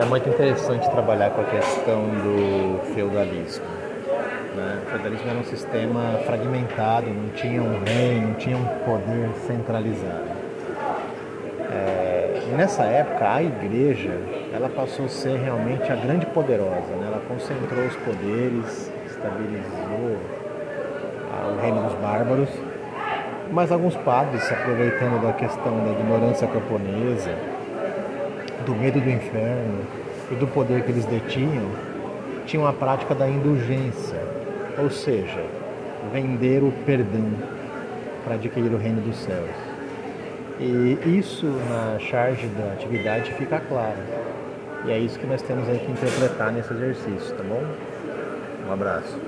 É muito interessante trabalhar com a questão do feudalismo. Né? O feudalismo era um sistema fragmentado, não tinha um rei, não tinha um poder centralizado. É, nessa época, a igreja ela passou a ser realmente a grande poderosa. Né? Ela concentrou os poderes, estabilizou o reino dos bárbaros. Mas alguns padres, se aproveitando da questão da ignorância camponesa, do medo do inferno e do poder que eles detinham, tinham a prática da indulgência, ou seja, vender o perdão para adquirir o reino dos céus. E isso na charge da atividade fica claro. E é isso que nós temos aí que interpretar nesse exercício, tá bom? Um abraço.